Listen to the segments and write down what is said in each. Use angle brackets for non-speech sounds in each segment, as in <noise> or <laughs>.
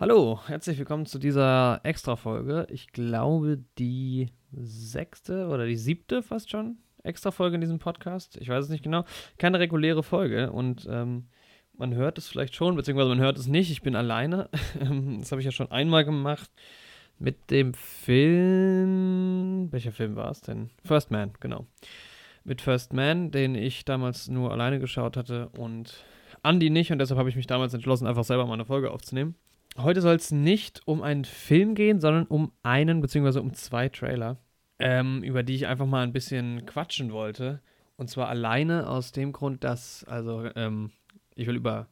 Hallo, herzlich willkommen zu dieser Extra-Folge. Ich glaube, die sechste oder die siebte fast schon Extra-Folge in diesem Podcast. Ich weiß es nicht genau. Keine reguläre Folge und ähm, man hört es vielleicht schon, beziehungsweise man hört es nicht. Ich bin alleine. <laughs> das habe ich ja schon einmal gemacht mit dem Film. Welcher Film war es denn? First Man, genau. Mit First Man, den ich damals nur alleine geschaut hatte und Andy nicht und deshalb habe ich mich damals entschlossen, einfach selber mal eine Folge aufzunehmen. Heute soll es nicht um einen Film gehen, sondern um einen bzw. um zwei Trailer, ähm, über die ich einfach mal ein bisschen quatschen wollte. Und zwar alleine aus dem Grund, dass, also, ähm, ich will über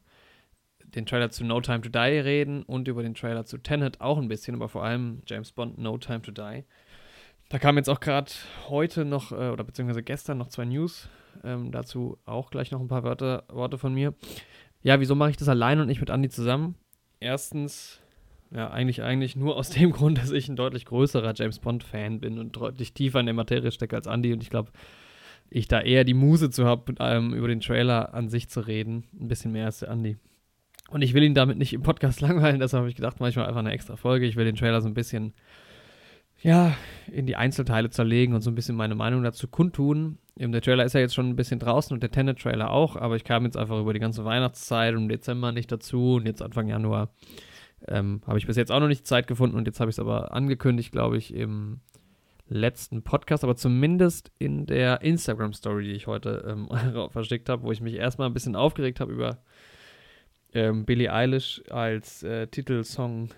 den Trailer zu No Time to Die reden und über den Trailer zu Tenet auch ein bisschen, aber vor allem James Bond No Time to Die. Da kamen jetzt auch gerade heute noch, äh, oder beziehungsweise gestern noch zwei News. Ähm, dazu auch gleich noch ein paar Wörter, Worte von mir. Ja, wieso mache ich das allein und nicht mit Andy zusammen? Erstens, ja, eigentlich, eigentlich nur aus dem <laughs> Grund, dass ich ein deutlich größerer James Bond-Fan bin und deutlich tiefer in der Materie stecke als Andy und ich glaube, ich da eher die Muse zu habe, ähm, über den Trailer an sich zu reden. Ein bisschen mehr als der Andy. Und ich will ihn damit nicht im Podcast <laughs> langweilen, deshalb habe ich gedacht, manchmal einfach eine extra Folge. Ich will den Trailer so ein bisschen, ja, in die Einzelteile zerlegen und so ein bisschen meine Meinung dazu kundtun. Der Trailer ist ja jetzt schon ein bisschen draußen und der Tenet-Trailer auch, aber ich kam jetzt einfach über die ganze Weihnachtszeit und Dezember nicht dazu und jetzt Anfang Januar ähm, habe ich bis jetzt auch noch nicht Zeit gefunden und jetzt habe ich es aber angekündigt, glaube ich, im letzten Podcast, aber zumindest in der Instagram-Story, die ich heute ähm, <laughs> versteckt habe, wo ich mich erstmal ein bisschen aufgeregt habe über ähm, Billie Eilish als äh, Titelsong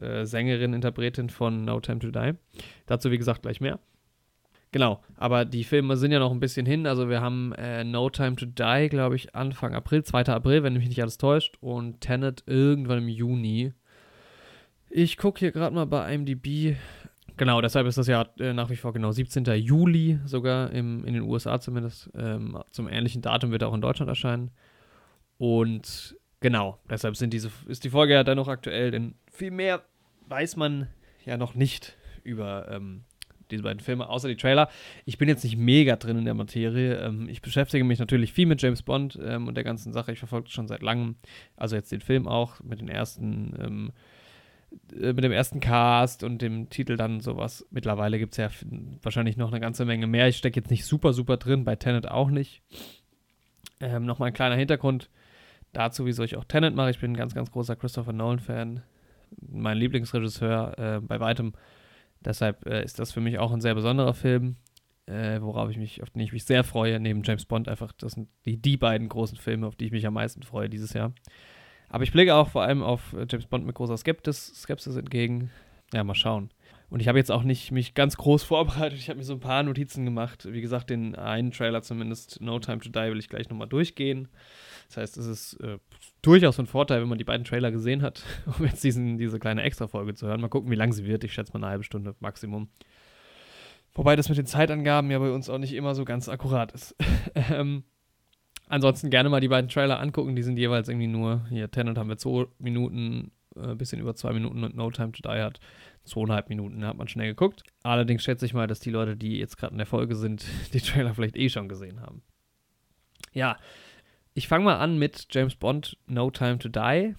äh, Interpretin von No Time to Die. Dazu, wie gesagt, gleich mehr. Genau, aber die Filme sind ja noch ein bisschen hin. Also wir haben äh, No Time to Die, glaube ich, Anfang April, 2. April, wenn mich nicht alles täuscht. Und Tenet irgendwann im Juni. Ich gucke hier gerade mal bei IMDb. Genau, deshalb ist das ja äh, nach wie vor genau 17. Juli sogar im, in den USA zumindest. Ähm, zum ähnlichen Datum wird er auch in Deutschland erscheinen. Und genau, deshalb sind diese, ist die Folge ja dann noch aktuell, denn viel mehr weiß man ja noch nicht über ähm, diese beiden Filme, außer die Trailer. Ich bin jetzt nicht mega drin in der Materie. Ähm, ich beschäftige mich natürlich viel mit James Bond ähm, und der ganzen Sache. Ich verfolge schon seit langem, also jetzt den Film auch mit den ersten, ähm, äh, mit dem ersten Cast und dem Titel dann sowas. Mittlerweile gibt es ja wahrscheinlich noch eine ganze Menge mehr. Ich stecke jetzt nicht super, super drin, bei Tenet auch nicht. Ähm, Nochmal ein kleiner Hintergrund dazu, wieso ich auch Tenet mache. Ich bin ein ganz, ganz großer Christopher Nolan-Fan. Mein Lieblingsregisseur äh, bei weitem Deshalb äh, ist das für mich auch ein sehr besonderer Film, äh, worauf ich mich, auf den ich mich sehr freue, neben James Bond einfach. Das sind die, die beiden großen Filme, auf die ich mich am meisten freue dieses Jahr. Aber ich blicke auch vor allem auf James Bond mit großer Skeptis, Skepsis entgegen. Ja, mal schauen. Und ich habe jetzt auch nicht mich ganz groß <laughs> vorbereitet. Ich habe mir so ein paar Notizen gemacht. Wie gesagt, den einen Trailer zumindest, No Time to Die, will ich gleich nochmal durchgehen. Das heißt, es ist äh, durchaus ein Vorteil, wenn man die beiden Trailer gesehen hat, <laughs> um jetzt diesen, diese kleine Extra-Folge zu hören. Mal gucken, wie lang sie wird. Ich schätze mal eine halbe Stunde Maximum. Wobei das mit den Zeitangaben ja bei uns auch nicht immer so ganz akkurat ist. <laughs> ähm, ansonsten gerne mal die beiden Trailer angucken. Die sind jeweils irgendwie nur, hier Tenant haben wir zwei Minuten, ein äh, bisschen über zwei Minuten und No Time to Die hat zweieinhalb Minuten, hat man schnell geguckt. Allerdings schätze ich mal, dass die Leute, die jetzt gerade in der Folge sind, <laughs> die Trailer vielleicht eh schon gesehen haben. Ja, ich fange mal an mit James Bond No Time to Die.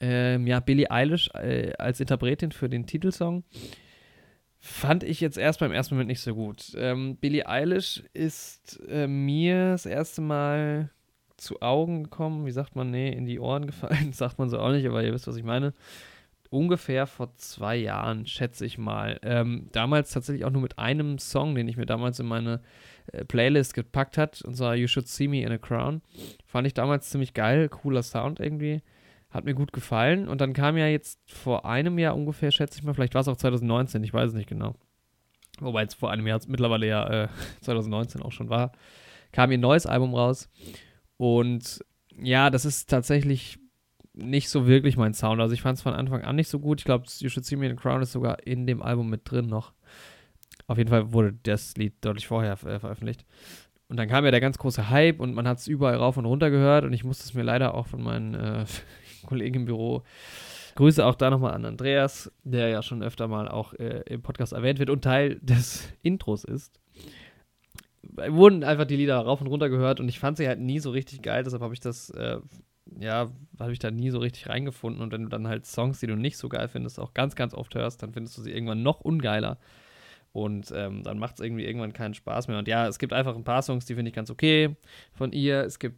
Ähm, ja, Billie Eilish äh, als Interpretin für den Titelsong fand ich jetzt erst beim ersten Moment nicht so gut. Ähm, Billie Eilish ist äh, mir das erste Mal zu Augen gekommen, wie sagt man, nee, in die Ohren gefallen, <laughs> sagt man so auch nicht, aber ihr wisst, was ich meine. Ungefähr vor zwei Jahren, schätze ich mal. Ähm, damals tatsächlich auch nur mit einem Song, den ich mir damals in meine äh, Playlist gepackt hat, und zwar You Should See Me in a Crown. Fand ich damals ziemlich geil, cooler Sound irgendwie. Hat mir gut gefallen. Und dann kam ja jetzt vor einem Jahr ungefähr, schätze ich mal, vielleicht war es auch 2019, ich weiß es nicht genau. Wobei es vor einem Jahr mittlerweile ja äh, <laughs> 2019 auch schon war, kam ihr neues Album raus. Und ja, das ist tatsächlich nicht so wirklich mein Sound. Also ich fand es von Anfang an nicht so gut. Ich glaube, You Should See Me in a Crown ist sogar in dem Album mit drin noch. Auf jeden Fall wurde das Lied deutlich vorher äh, veröffentlicht. Und dann kam ja der ganz große Hype und man hat es überall rauf und runter gehört und ich musste es mir leider auch von meinen äh, <laughs> Kollegen im Büro Grüße auch da nochmal an Andreas, der ja schon öfter mal auch äh, im Podcast erwähnt wird und Teil des <laughs> Intros ist. Wurden einfach die Lieder rauf und runter gehört und ich fand sie halt nie so richtig geil, deshalb habe ich das äh, ja, habe ich da nie so richtig reingefunden. Und wenn du dann halt Songs, die du nicht so geil findest, auch ganz, ganz oft hörst, dann findest du sie irgendwann noch ungeiler. Und ähm, dann macht es irgendwie irgendwann keinen Spaß mehr. Und ja, es gibt einfach ein paar Songs, die finde ich ganz okay von ihr. Es gibt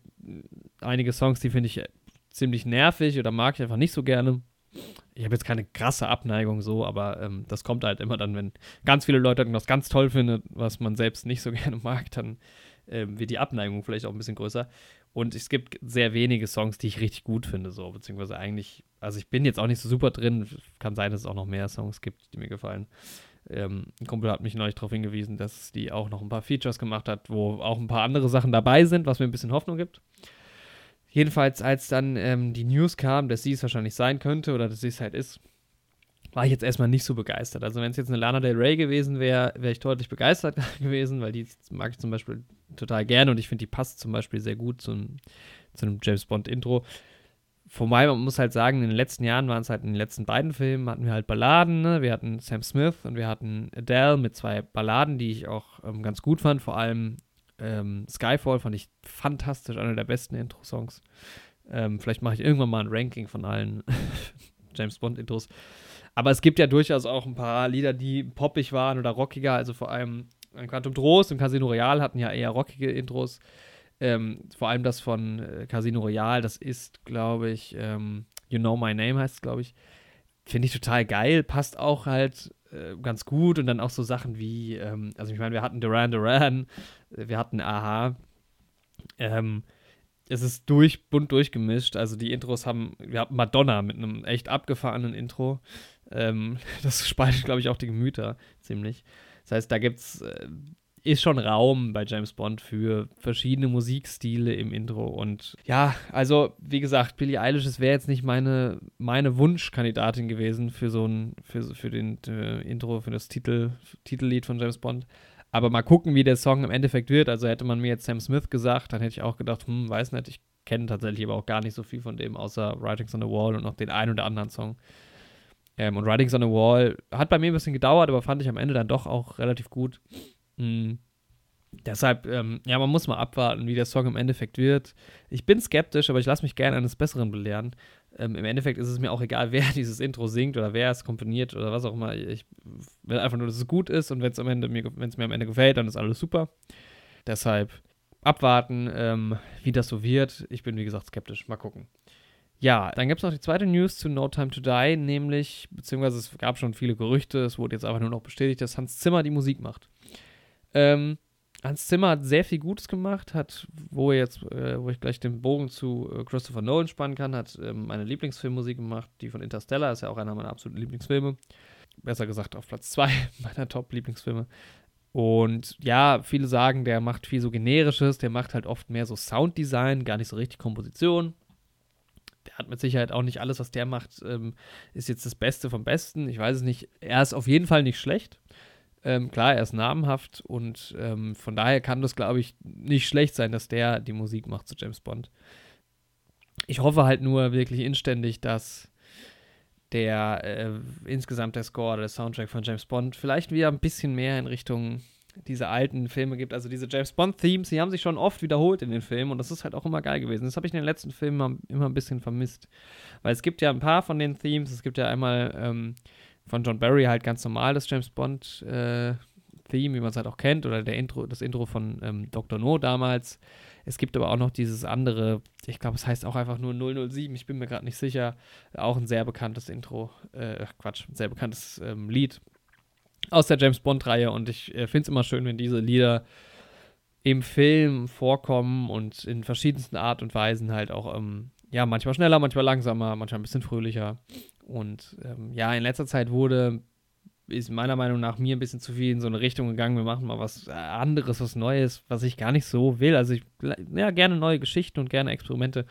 einige Songs, die finde ich ziemlich nervig oder mag ich einfach nicht so gerne. Ich habe jetzt keine krasse Abneigung so, aber ähm, das kommt halt immer dann, wenn ganz viele Leute irgendwas ganz toll finden, was man selbst nicht so <laughs> gerne mag, dann ähm, wird die Abneigung vielleicht auch ein bisschen größer. Und es gibt sehr wenige Songs, die ich richtig gut finde, so, beziehungsweise eigentlich, also ich bin jetzt auch nicht so super drin. Kann sein, dass es auch noch mehr Songs gibt, die mir gefallen. Ähm, ein Kumpel hat mich neulich darauf hingewiesen, dass die auch noch ein paar Features gemacht hat, wo auch ein paar andere Sachen dabei sind, was mir ein bisschen Hoffnung gibt. Jedenfalls, als dann ähm, die News kam, dass sie es wahrscheinlich sein könnte oder dass sie es halt ist, war ich jetzt erstmal nicht so begeistert. Also wenn es jetzt eine Lana Del Rey gewesen wäre, wäre ich deutlich begeistert <laughs> gewesen, weil die mag ich zum Beispiel total gerne und ich finde, die passt zum Beispiel sehr gut zu, zu einem James Bond Intro. Wobei man muss halt sagen, in den letzten Jahren waren es halt in den letzten beiden Filmen, hatten wir halt Balladen, ne? wir hatten Sam Smith und wir hatten Adele mit zwei Balladen, die ich auch ähm, ganz gut fand, vor allem ähm, Skyfall fand ich fantastisch, einer der besten Intro-Songs. Ähm, vielleicht mache ich irgendwann mal ein Ranking von allen <laughs> James Bond-Intros. Aber es gibt ja durchaus auch ein paar Lieder, die poppig waren oder rockiger. Also vor allem Quantum Trost und Casino Royale hatten ja eher rockige Intros. Ähm, vor allem das von äh, Casino Royale, das ist, glaube ich, ähm, You Know My Name heißt es, glaube ich. Finde ich total geil, passt auch halt äh, ganz gut und dann auch so Sachen wie, ähm, also ich meine, wir hatten Duran Duran, äh, wir hatten Aha. Ähm, es ist durch, bunt durchgemischt. Also die Intros haben, wir hatten Madonna mit einem echt abgefahrenen Intro. Ähm, <laughs> das spaltet, glaube ich, auch die Gemüter ziemlich. Das heißt, da gibt's, äh, ist schon Raum bei James Bond für verschiedene Musikstile im Intro. Und ja, also wie gesagt, Billie Eilish, es wäre jetzt nicht meine, meine Wunschkandidatin gewesen für so ein, für, für den äh, Intro, für das Titel, Titellied von James Bond. Aber mal gucken, wie der Song im Endeffekt wird. Also hätte man mir jetzt Sam Smith gesagt, dann hätte ich auch gedacht, hm, weiß nicht, ich kenne tatsächlich aber auch gar nicht so viel von dem, außer Writings on the Wall und noch den einen oder anderen Song. Ähm, und Writings on the Wall hat bei mir ein bisschen gedauert, aber fand ich am Ende dann doch auch relativ gut. Mhm. Deshalb, ähm, ja, man muss mal abwarten, wie der Song im Endeffekt wird. Ich bin skeptisch, aber ich lasse mich gerne eines Besseren belehren. Ähm, Im Endeffekt ist es mir auch egal, <laughs> wer dieses Intro singt oder wer es komponiert oder was auch immer. Ich will einfach nur, dass es gut ist und wenn es mir, mir am Ende gefällt, dann ist alles super. Deshalb abwarten, ähm, wie das so wird. Ich bin, wie gesagt, skeptisch. Mal gucken. Ja, dann gibt es noch die zweite News zu No Time to Die, nämlich, beziehungsweise es gab schon viele Gerüchte, es wurde jetzt einfach nur noch bestätigt, dass Hans Zimmer die Musik macht. Ähm, Hans Zimmer hat sehr viel Gutes gemacht, hat, wo jetzt, äh, wo ich gleich den Bogen zu äh, Christopher Nolan spannen kann, hat ähm, meine Lieblingsfilmmusik gemacht, die von Interstellar, ist ja auch einer meiner absoluten Lieblingsfilme. Besser gesagt auf Platz zwei <laughs> meiner Top-Lieblingsfilme. Und ja, viele sagen, der macht viel so generisches, der macht halt oft mehr so Sounddesign, gar nicht so richtig Komposition der hat mit Sicherheit auch nicht alles, was der macht, ähm, ist jetzt das Beste vom Besten. Ich weiß es nicht. Er ist auf jeden Fall nicht schlecht. Ähm, klar, er ist namhaft und ähm, von daher kann das, glaube ich, nicht schlecht sein, dass der die Musik macht zu James Bond. Ich hoffe halt nur wirklich inständig, dass der äh, insgesamt der Score oder der Soundtrack von James Bond vielleicht wieder ein bisschen mehr in Richtung diese alten Filme gibt, also diese James Bond-Themes, die haben sich schon oft wiederholt in den Filmen und das ist halt auch immer geil gewesen. Das habe ich in den letzten Filmen immer, ein bisschen vermisst. Weil es gibt ja ein paar von den Themes, es gibt ja einmal ähm, von John Barry halt ganz normal das James Bond-Theme, äh, wie man es halt auch kennt, oder der Intro, das Intro von ähm, Dr. No damals. Es gibt aber auch noch dieses andere, ich glaube, es heißt auch einfach nur 007, ich bin mir gerade nicht sicher, auch ein sehr bekanntes Intro, äh, Quatsch, ein sehr bekanntes ähm, Lied aus der James Bond-Reihe und ich äh, finde es immer schön, wenn diese Lieder im Film vorkommen und in verschiedensten Art und Weisen halt auch, ähm, ja, manchmal schneller, manchmal langsamer, manchmal ein bisschen fröhlicher. Und ähm, ja, in letzter Zeit wurde, ist meiner Meinung nach mir ein bisschen zu viel in so eine Richtung gegangen, wir machen mal was äh, anderes, was Neues, was ich gar nicht so will. Also ich, ja, gerne neue Geschichten und gerne Experimente.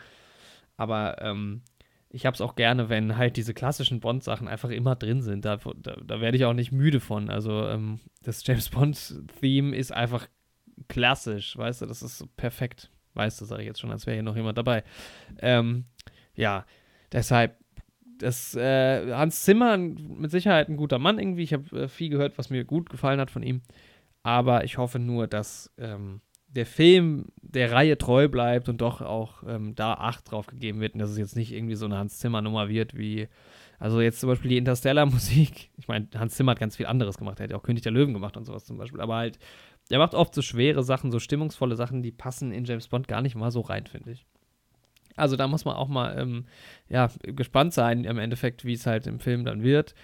Aber ähm, ich habe es auch gerne, wenn halt diese klassischen Bond-Sachen einfach immer drin sind. Da, da, da werde ich auch nicht müde von. Also ähm, das James Bond-Theme ist einfach klassisch, weißt du, das ist perfekt. Weißt du, sage ich jetzt schon, als wäre hier noch jemand dabei. Ähm, ja, deshalb, das äh, Hans Zimmer mit Sicherheit ein guter Mann irgendwie. Ich habe äh, viel gehört, was mir gut gefallen hat von ihm. Aber ich hoffe nur, dass ähm, der Film der Reihe treu bleibt und doch auch ähm, da Acht drauf gegeben wird und dass es jetzt nicht irgendwie so eine Hans Zimmer Nummer wird wie also jetzt zum Beispiel die Interstellar-Musik. <laughs> Ich meine, Hans Zimmer hat ganz viel anderes gemacht. Er ja auch König der Löwen gemacht und sowas zum Beispiel. Aber halt, er macht oft so schwere Sachen, so stimmungsvolle Sachen, die passen in James Bond gar nicht mal so rein, finde ich. Also da muss man auch mal ähm, ja, gespannt sein im Endeffekt, wie es halt im Film dann wird.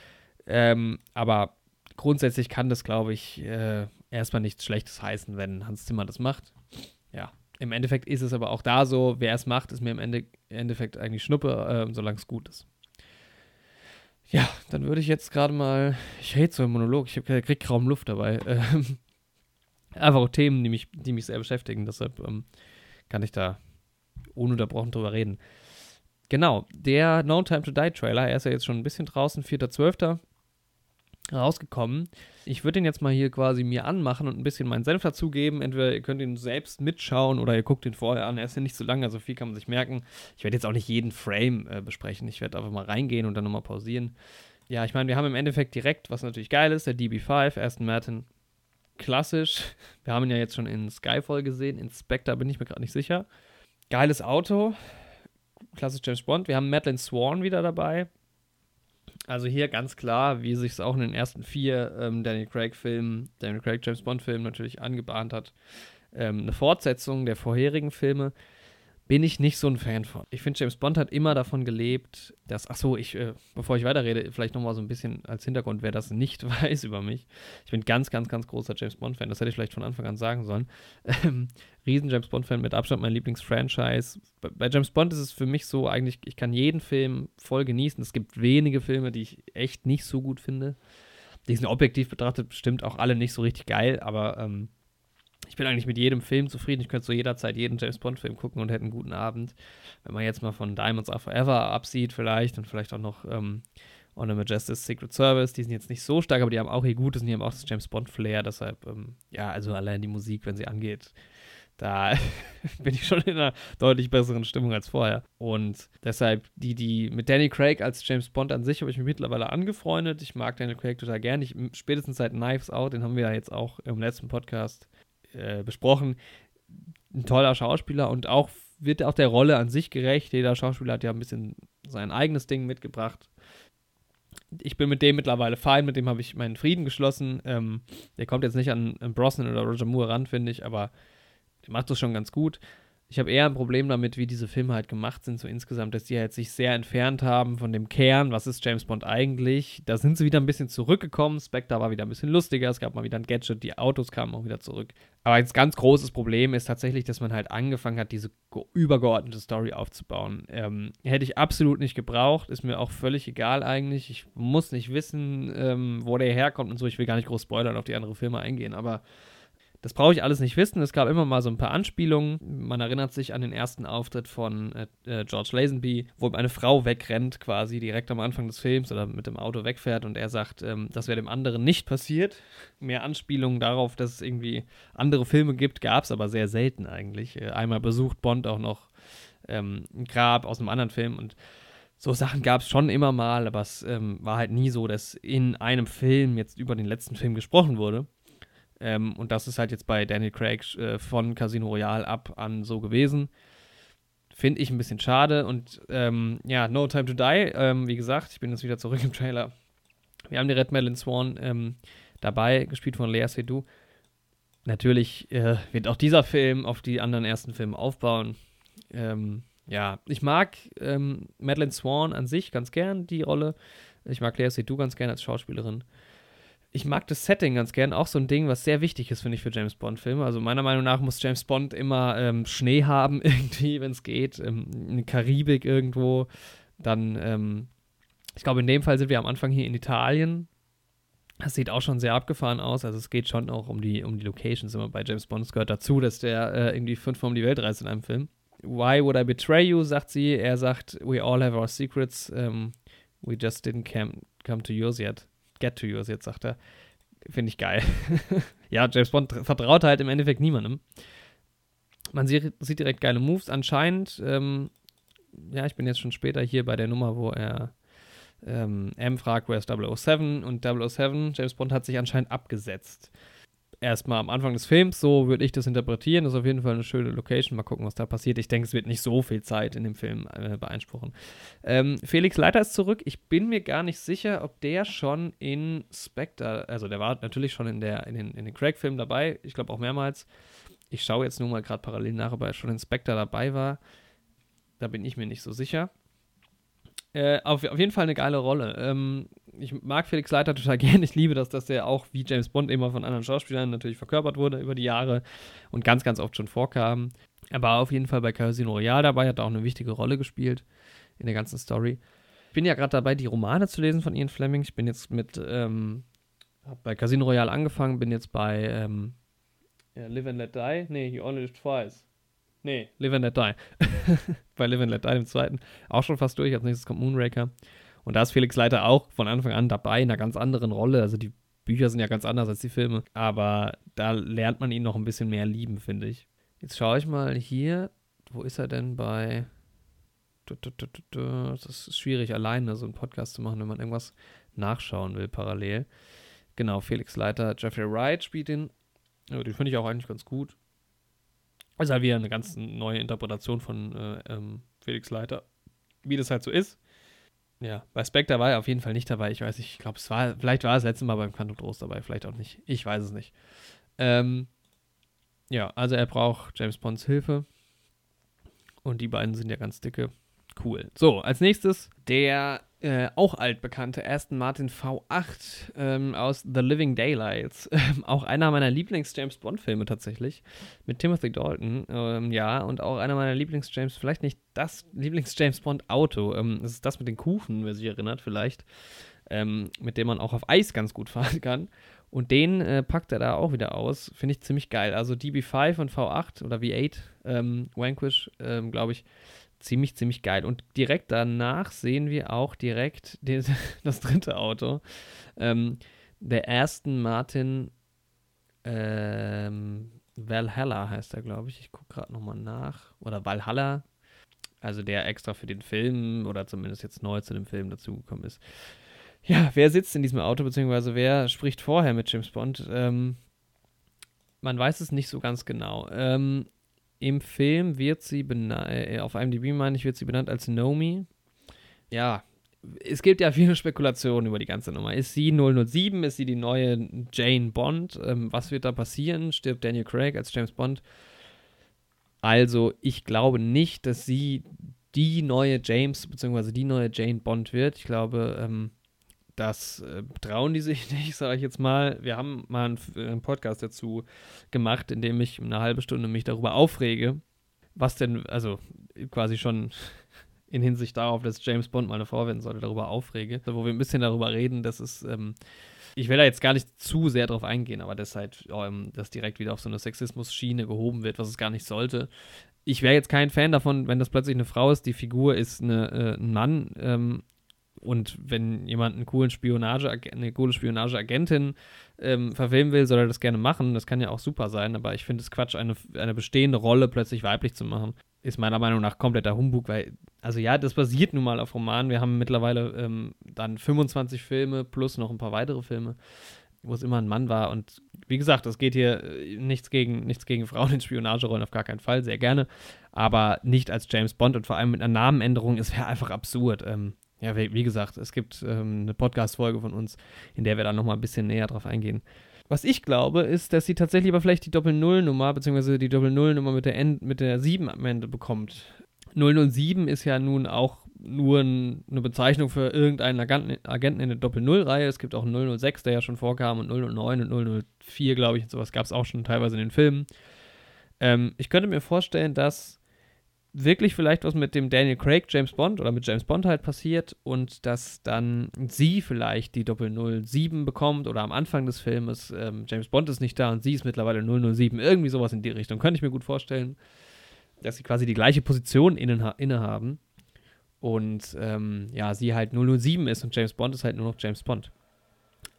Ähm, aber grundsätzlich kann das, glaube ich, äh, erstmal nichts Schlechtes heißen, wenn Hans Zimmer das macht. Ja, im Endeffekt ist es aber auch da so, wer es macht, ist mir im Ende, Endeffekt eigentlich Schnuppe, äh, solange es gut ist. Ja, dann würde ich jetzt gerade mal, ich rede so im Monolog, ich kriege kaum Luft dabei. <laughs> Ähm, einfach auch Themen, die mich, die mich sehr beschäftigen, deshalb ähm, kann ich da ununterbrochen drüber reden. Genau, der No Time to Die Trailer, er ist ja jetzt schon ein bisschen draußen, 4.12 rausgekommen. Ich würde den jetzt mal hier quasi mir anmachen und ein bisschen meinen Senf dazugeben. Entweder ihr könnt ihn selbst mitschauen oder ihr guckt ihn vorher an. Er ist ja nicht so lang, also viel kann man sich merken. Ich werde jetzt auch nicht jeden Frame äh, besprechen. Ich werde einfach mal reingehen und dann nochmal pausieren. Ja, ich meine, wir haben im Endeffekt direkt, was natürlich geil ist, der DB5, Aston Martin. Klassisch. <laughs> Wir haben ihn ja jetzt schon in Skyfall gesehen. In Spectre bin ich mir gerade nicht sicher. Geiles Auto. Klassisch James Bond. Wir haben Madeline Swan wieder dabei. Also hier ganz klar, wie sich es auch in den ersten vier ähm, Daniel Craig-Filmen, Daniel Craig James Bond-Filmen natürlich angebahnt hat, ähm, eine Fortsetzung der vorherigen Filme bin ich nicht so ein Fan von. Ich finde, James Bond hat immer davon gelebt, dass, ach so, ich, äh, bevor ich weiterrede, vielleicht nochmal so ein bisschen als Hintergrund, wer das nicht <laughs> weiß über mich. Ich bin ganz, ganz, ganz großer James Bond-Fan, das hätte ich vielleicht von Anfang an sagen sollen. <laughs> Ähm, riesen James Bond-Fan, mit Abstand mein Lieblingsfranchise. Bei, bei James Bond ist es für mich so, eigentlich, ich kann jeden Film voll genießen. Es gibt wenige Filme, die ich echt nicht so gut finde. Die sind objektiv betrachtet bestimmt auch alle nicht so richtig geil, aber ähm, ich bin eigentlich mit jedem Film zufrieden. Ich könnte so jederzeit jeden James Bond-Film gucken und hätte einen guten Abend. Wenn man jetzt mal von Diamonds Are Forever absieht, vielleicht und vielleicht auch noch ähm, On a Majesty's Secret Service, die sind jetzt nicht so stark, aber die haben auch ihr Gutes und die haben auch das James Bond-Flair. Deshalb, ähm, ja, also allein die Musik, wenn sie angeht, da <laughs> bin ich schon in einer deutlich besseren Stimmung als vorher. Und deshalb, die, die mit Danny Craig als James Bond an sich habe ich mich mittlerweile angefreundet. Ich mag Daniel Craig total gern. Spätestens seit Knives Out, den haben wir ja jetzt auch im letzten Podcast äh, besprochen. Ein toller Schauspieler und auch wird auch der Rolle an sich gerecht. Jeder Schauspieler hat ja ein bisschen sein eigenes Ding mitgebracht. Ich bin mit dem mittlerweile fein, mit dem habe ich meinen Frieden geschlossen. Ähm, der kommt jetzt nicht an, an Brosnan oder Roger Moore ran, finde ich, aber der macht das schon ganz gut. Ich habe eher ein Problem damit, wie diese Filme halt gemacht sind, so insgesamt, dass die halt sich sehr entfernt haben von dem Kern, was ist James Bond eigentlich. Da sind sie wieder ein bisschen zurückgekommen. Spectre war wieder ein bisschen lustiger, es gab mal wieder ein Gadget, die Autos kamen auch wieder zurück. Aber ein ganz großes Problem ist tatsächlich, dass man halt angefangen hat, diese übergeordnete Story aufzubauen. Ähm, hätte ich absolut nicht gebraucht, ist mir auch völlig egal eigentlich. Ich muss nicht wissen, ähm, wo der herkommt und so. Ich will gar nicht groß spoilern auf die anderen Filme eingehen, aber das brauche ich alles nicht wissen. Es gab immer mal so ein paar Anspielungen. Man erinnert sich an den ersten Auftritt von äh, äh, George Lazenby, wo eine Frau wegrennt, quasi direkt am Anfang des Films oder mit dem Auto wegfährt und er sagt, ähm, das wäre dem anderen nicht passiert. Mehr Anspielungen darauf, dass es irgendwie andere Filme gibt, gab es aber sehr selten eigentlich. Äh, einmal besucht Bond auch noch ähm, ein Grab aus einem anderen Film und so Sachen gab es schon immer mal, aber es ähm, war halt nie so, dass in einem Film jetzt über den letzten Film gesprochen wurde. Ähm, und das ist halt jetzt bei Daniel Craig äh, von Casino Royale ab an so gewesen. Finde ich ein bisschen schade. Und ähm, ja, No Time to Die, ähm, wie gesagt, ich bin jetzt wieder zurück <laughs> im Trailer. Wir haben die Red Madeline Swan ähm, dabei, gespielt von Lea Seydoux. Natürlich äh, wird auch dieser Film auf die anderen ersten Filme aufbauen. Ähm, ja, ich mag ähm, Madeline Swan an sich ganz gern, die Rolle. Ich mag Lea Seydoux ganz gern als Schauspielerin ich mag das Setting ganz gern. Auch so ein Ding, was sehr wichtig ist, finde ich, für James Bond-Filme. Also meiner Meinung nach muss James Bond immer ähm, Schnee <laughs> haben, irgendwie, wenn es geht. Ähm, in Karibik irgendwo. Dann, ähm, ich glaube, in dem Fall sind wir am Anfang hier in Italien. Das sieht auch schon sehr abgefahren aus. Also es geht schon auch um die, um die Locations immer bei James Bond. Es gehört dazu, dass der äh, irgendwie fünfmal um die Welt reist in einem Film. Why would I betray you, sagt sie. Er sagt, we all have our secrets. Um, ähm, we just didn't come, come to yours yet get to yours jetzt, sagt er. Finde ich geil. <laughs> ja, James Bond vertraut halt im Endeffekt niemandem. Man sieht, direkt geile Moves. Anscheinend, ähm, ja, ich bin jetzt schon später hier bei der Nummer, wo er ähm, M fragt, where's 007? Und 007, James Bond hat sich anscheinend abgesetzt. Erstmal am Anfang des Films, so würde ich das interpretieren. Das ist auf jeden Fall eine schöne Location. Mal gucken, was da passiert. Ich denke, es wird nicht so viel Zeit in dem Film äh, beanspruchen. Ähm, Felix Leiter ist zurück. Ich bin mir gar nicht sicher, ob der schon in Spectre, also der war natürlich schon in, der, in den, in den Craig-Filmen dabei. Ich glaube auch mehrmals. Ich schaue jetzt nur mal gerade parallel nach, ob er schon in Spectre dabei war. Da bin ich mir nicht so sicher. Äh, auf, auf jeden Fall eine geile Rolle. Ähm, ich mag Felix Leiter total <laughs> gern. Ich liebe das, dass der auch wie James Bond immer von anderen Schauspielern natürlich verkörpert wurde über die Jahre und ganz, ganz oft schon vorkam. Er war auf jeden Fall bei Casino Royale dabei, hat auch eine wichtige Rolle gespielt in der ganzen Story. Ich bin ja gerade dabei, die Romane zu lesen von Ian Fleming. Ich bin jetzt mit, ähm, hab bei Casino Royale angefangen, bin jetzt bei ähm, ja, Live and Let Die. Nee, He Only Lived Twice. Nee, Live and Let Die. <laughs> bei Live and Let Die, dem zweiten. Auch schon fast durch. Als nächstes kommt Moonraker. Und da ist Felix Leiter auch von Anfang an dabei, in einer ganz anderen Rolle. Also die Bücher sind ja ganz anders als die Filme. Aber da lernt man ihn noch ein bisschen mehr lieben, finde ich. Jetzt schaue ich mal hier. Wo ist er denn bei. Das ist schwierig, alleine so einen Podcast zu machen, wenn man irgendwas nachschauen will parallel. Genau, Felix Leiter, Jeffrey Wright spielt ihn. Ja, den finde ich auch eigentlich ganz gut. Ist halt wieder eine ganz neue Interpretation von äh, ähm, Felix Leiter, wie das halt so ist. Ja, bei Spectre war er auf jeden Fall nicht dabei. Ich weiß nicht, ich glaube, es war, vielleicht war er das letzte Mal beim Quantum Trost dabei, vielleicht auch nicht. Ich weiß es nicht. Ähm, ja, also er braucht James Bonds Hilfe. Und die beiden sind ja ganz dicke. Cool. So, als nächstes der äh, auch altbekannte Aston Martin V8 ähm, aus The Living Daylights. <laughs> Ähm, auch einer meiner Lieblings-James Bond-Filme tatsächlich. Mit Timothy Dalton. Ähm, ja, und auch einer meiner Lieblings-James, vielleicht nicht das Lieblings-James Bond-Auto. Ähm, das ist das mit den Kufen, wer sich erinnert, vielleicht. Ähm, mit dem man auch auf Eis ganz gut <laughs> fahren kann. Und den äh, packt er da auch wieder aus. Finde ich ziemlich geil. Also DB5 und V8 oder V8, ähm, Vanquish, glaube ich ziemlich, ziemlich geil. Und direkt danach sehen wir auch direkt die, <laughs> das dritte Auto. Ähm, der Aston Martin ähm, Valhalla heißt er, glaube ich. Ich gucke gerade nochmal nach. Oder Valhalla. Also der extra für den Film oder zumindest jetzt neu zu dem Film dazugekommen ist. Ja, wer sitzt in diesem Auto, beziehungsweise wer spricht vorher mit James Bond? Ähm, man weiß es nicht so ganz genau. Ähm, im Film wird sie benannt, äh, auf IMDb meine ich, wird sie benannt als Nomi. Ja, es gibt ja viele <laughs> Spekulationen über die ganze Nummer. Ist sie 007? Ist sie die neue Jane Bond? Ähm, was wird da passieren? Stirbt Daniel Craig als James Bond? Also, ich glaube nicht, dass sie die neue James bzw. die neue Jane Bond wird. Ich glaube, ähm, das äh, trauen die sich <laughs> nicht, sage ich jetzt mal. Wir haben mal einen, einen, Podcast dazu gemacht, in dem ich eine halbe Stunde mich darüber aufrege, was denn, also quasi schon <laughs> in Hinsicht darauf, dass James Bond mal eine Frau werden sollte, darüber aufrege, wo wir ein bisschen darüber reden, dass es, ähm, ich will da jetzt gar nicht zu sehr drauf eingehen, aber dass halt, ähm, dass direkt wieder auf so eine Sexismus-Schiene gehoben wird, was es gar nicht sollte. Ich wäre jetzt kein Fan davon, wenn das plötzlich eine Frau ist, die Figur ist eine, äh, ein Mann, ähm, und wenn jemand einen coolen Spionage, eine coole Spionageagentin ähm, verfilmen will, soll er das gerne machen. Das kann ja auch super sein, aber ich finde es Quatsch, eine, eine bestehende Rolle plötzlich weiblich zu machen. Ist meiner Meinung nach kompletter Humbug, weil, also ja, das basiert nun mal auf Romanen. Wir haben mittlerweile ähm, dann 25 Filme plus noch ein paar weitere Filme, wo es immer ein Mann war. Und wie gesagt, es geht hier äh, nichts gegen, nichts gegen Frauen in Spionagerollen, auf gar keinen Fall, sehr gerne. Aber nicht als James Bond und vor allem mit einer Namenänderung, es wäre einfach absurd. Ähm, ja, wie, wie, gesagt, es gibt ähm, eine Podcast-Folge von uns, in der wir dann nochmal ein bisschen näher drauf eingehen. Was ich glaube, ist, dass sie tatsächlich aber vielleicht die Doppel-Null-Nummer, beziehungsweise die Doppel-Null-Nummer mit der, mit der 7 am Ende bekommt. 007 ist ja nun auch nur ein, eine Bezeichnung für irgendeinen Agenten, in der Doppel-Null-Reihe. Es gibt auch einen 006, der ja schon vorkam, und 009 und 004, glaube ich, und sowas gab es auch schon teilweise in den Filmen. Ähm, ich könnte mir vorstellen, dass wirklich vielleicht was mit dem Daniel Craig James Bond oder mit James Bond halt passiert und dass dann sie vielleicht die Doppel 07 bekommt oder am Anfang des Filmes ähm, James Bond ist nicht da und sie ist mittlerweile 007, irgendwie sowas in die Richtung. Könnte ich mir gut vorstellen, dass sie quasi die gleiche Position innehaben und ähm, ja, sie halt 007 ist und James Bond ist halt nur noch James Bond.